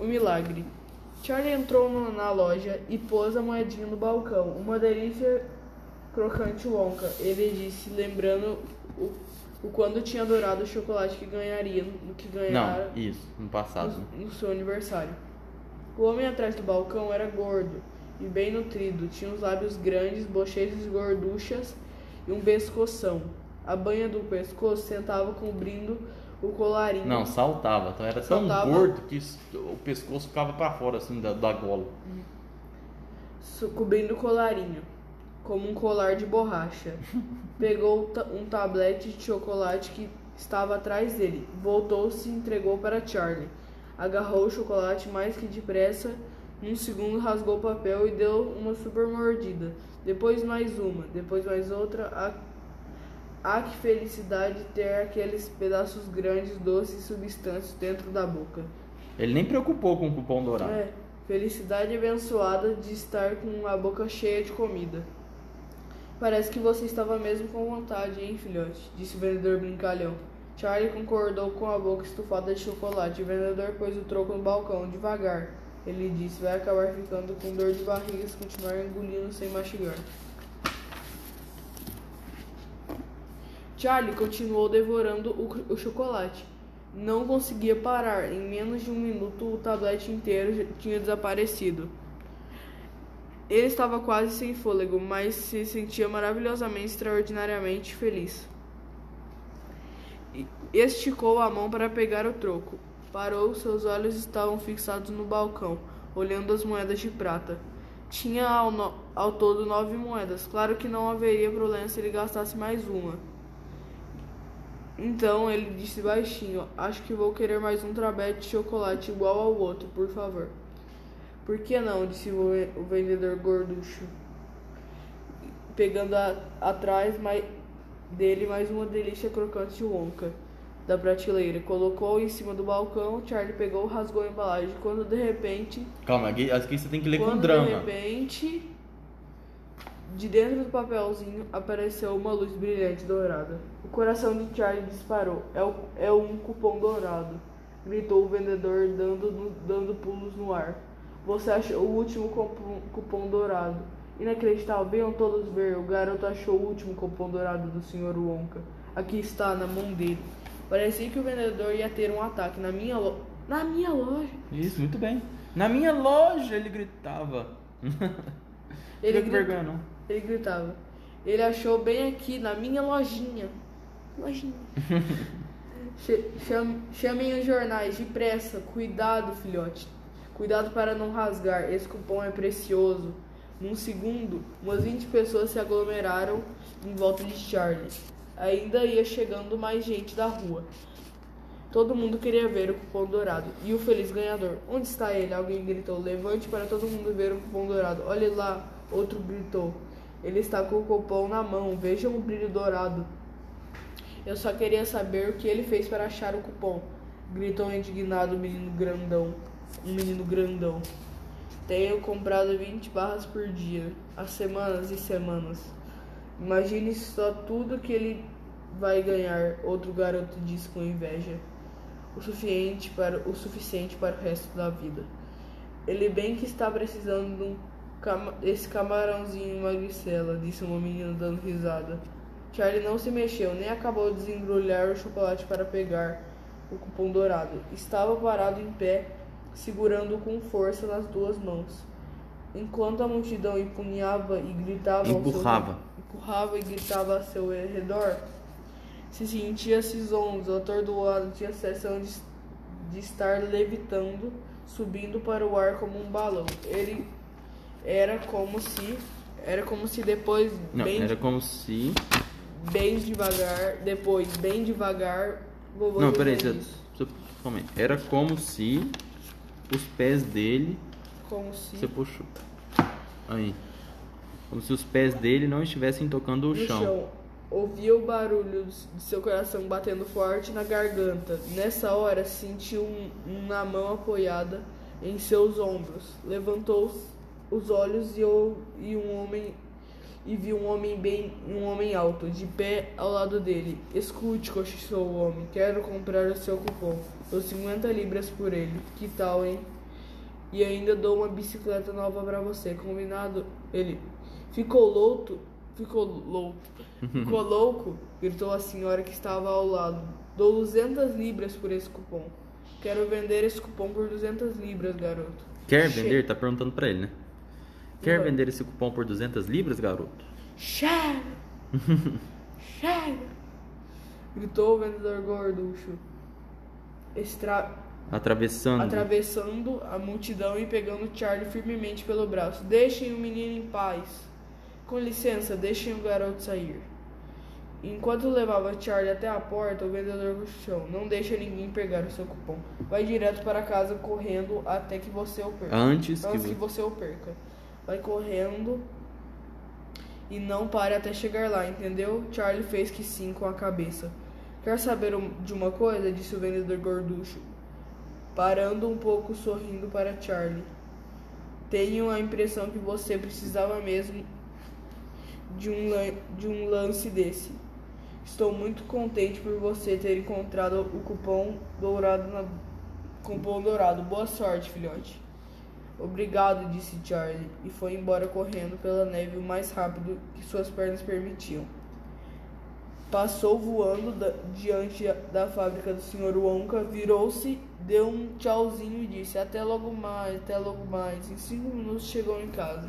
O milagre. Charlie entrou na loja e pôs a moedinha no balcão. Uma delícia crocante Wonka. Ele disse, lembrando o, o quando tinha adorado o chocolate que ganharia, no que ganhara Não, isso, no passado. no, no seu aniversário. O homem atrás do balcão era gordo e bem nutrido. Tinha os lábios grandes, bochechas gorduchas e um pescoção. A banha do pescoço sentava cobrindo o colarinho. Não, saltava. Então era tão Saltava. gordo que o pescoço ficava pra fora, assim, da, da gola. su- cobrindo o colarinho, como um colar de borracha. Pegou um tablete de chocolate que estava atrás dele, voltou-se e entregou para Charlie. Agarrou o chocolate mais que depressa, num segundo rasgou o papel e deu uma super mordida. Depois mais uma, depois mais outra. Ah, ah, que felicidade ter aqueles pedaços grandes, doces e substâncios dentro da boca. Ele nem preocupou com o cupom dourado. É, felicidade abençoada de estar com a boca cheia de comida. Parece que você estava mesmo com vontade, hein, filhote? Disse o vendedor brincalhão. Charlie concordou com a boca estufada de chocolate. O vendedor pôs o troco no balcão, devagar. Ele disse, vai acabar ficando com dor de barriga se continuar engolindo sem mastigar. Charlie continuou devorando o, o chocolate. Não conseguia parar. Em menos de um minuto, o tablete inteiro tinha desaparecido. Ele estava quase sem fôlego, mas se sentia maravilhosamente, extraordinariamente feliz. Esticou a mão para pegar o troco. Parou, seus olhos estavam fixados no balcão, olhando as moedas de prata. Tinha ao, no- ao todo nove moedas. Claro que não haveria problema se ele gastasse mais uma. Então ele disse baixinho: Acho que vou querer mais um trabete de chocolate igual ao outro, por favor. Por que não? disse o ve- o vendedor gorducho, pegando a- atrás mai- dele mais uma delícia crocante de Wonka da prateleira. Colocou em cima do balcão. Charlie pegou, rasgou a embalagem. Quando de repente Calma, aqui, aqui você tem que ler com quando drama. de repente, de dentro do papelzinho apareceu uma luz brilhante dourada. Coração de Charlie disparou. É, o- é um cupom dourado, gritou o vendedor, dando, dando pulos no ar. Você achou o último cupom, cupom dourado. Inacreditável, venham todos ver. O garoto achou o último cupom dourado do Sr. Wonka. Aqui está, na mão dele. Parecia que o vendedor ia ter um ataque na minha loja. Na minha loja. Isso, muito bem. Na minha loja ele gritava. Ele grita- vergonha, não. Ele gritava. Ele achou bem aqui, na minha lojinha. Lojinha. Che- cham- Chamem os jornais, depressa. Cuidado, filhote. Cuidado para não rasgar. Esse cupom é precioso. Num segundo, umas 20 pessoas se aglomeraram em volta de Charlie. Ainda ia chegando mais gente da rua. Todo mundo queria ver o cupom dourado. E o feliz ganhador. Onde está ele? Alguém gritou. Levante para todo mundo ver o cupom dourado. Olhe lá. Outro gritou. Ele está com o cupom na mão. Vejam o brilho dourado. Eu só queria saber o que ele fez para achar o cupom. Gritou indignado o menino grandão. Um menino grandão. Tenho comprado 20 barras por dia. Há semanas e semanas. Imagine só tudo que ele vai ganhar. Outro garoto disse com inveja o suficiente para o suficiente para o resto da vida. Ele bem que está precisando de um cama- desse camarãozinho magricela, disse uma menina dando risada. Charlie não se mexeu, nem acabou de desembrulhar o chocolate para pegar o cupom dourado. Estava parado em pé, segurando com força nas duas mãos. Enquanto a multidão empunhava e gritava ao seu- Empurrava. empurrava e gritava a seu redor, se sentia-se zonzo, atordoado, tinha a sensação de, de estar levitando, subindo para o ar como um balão. Ele era como se era como se depois Não, bem, era como se. Bem devagar, depois bem devagar, vovô Não, peraí, calma aí. Era como se os pés dele. como se Você puxou. Aí. Como se os pés dele não estivessem tocando o no chão. chão. Ouvia o barulho de seu coração batendo forte na garganta. Nessa hora, sentiu um, uma mão apoiada em seus ombros. Levantou os- os olhos e, ou- e um homem e viu um homem bem um homem alto de pé ao lado dele. Escute, cochichou o homem. Quero comprar o seu cupom. Dou 50 libras por ele. Que tal, hein? E ainda dou uma bicicleta nova pra você. Combinado? Ele ficou louco. Ficou louco. Ficou louco? Gritou a senhora que estava ao lado. Dou 200 libras por esse cupom. Quero vender esse cupom por 200 libras, garoto. Quer Che- vender? Tá perguntando pra ele, né? Quer vender esse cupom por 200 libras, garoto? Chega! Chega! Gritou o vendedor gorducho. Estra... Atravessando. atravessando a multidão e pegando Charlie firmemente pelo braço. Deixem o menino em paz. Com licença, deixem o garoto sair. Enquanto levava Charlie até a porta, o vendedor chão. Não deixa ninguém pegar o seu cupom. Vai direto para casa correndo até que você o perca. Antes que Antes que vo- você o perca. Vai correndo e não pare até chegar lá, entendeu? Charlie fez que sim com a cabeça. Quer saber de uma coisa? Disse o vendedor gorducho, parando um pouco sorrindo para Charlie. Tenho a impressão que você precisava mesmo de um, de um lance desse. Estou muito contente por você ter encontrado o cupom dourado na cupom dourado. Boa sorte, filhote. Obrigado, disse Charlie, e foi embora correndo pela neve o mais rápido que suas pernas permitiam. Passou voando da- diante da fábrica do Sr. Wonka, virou-se, deu um tchauzinho e disse: Até logo mais, até logo mais. Em cinco minutos chegou em casa.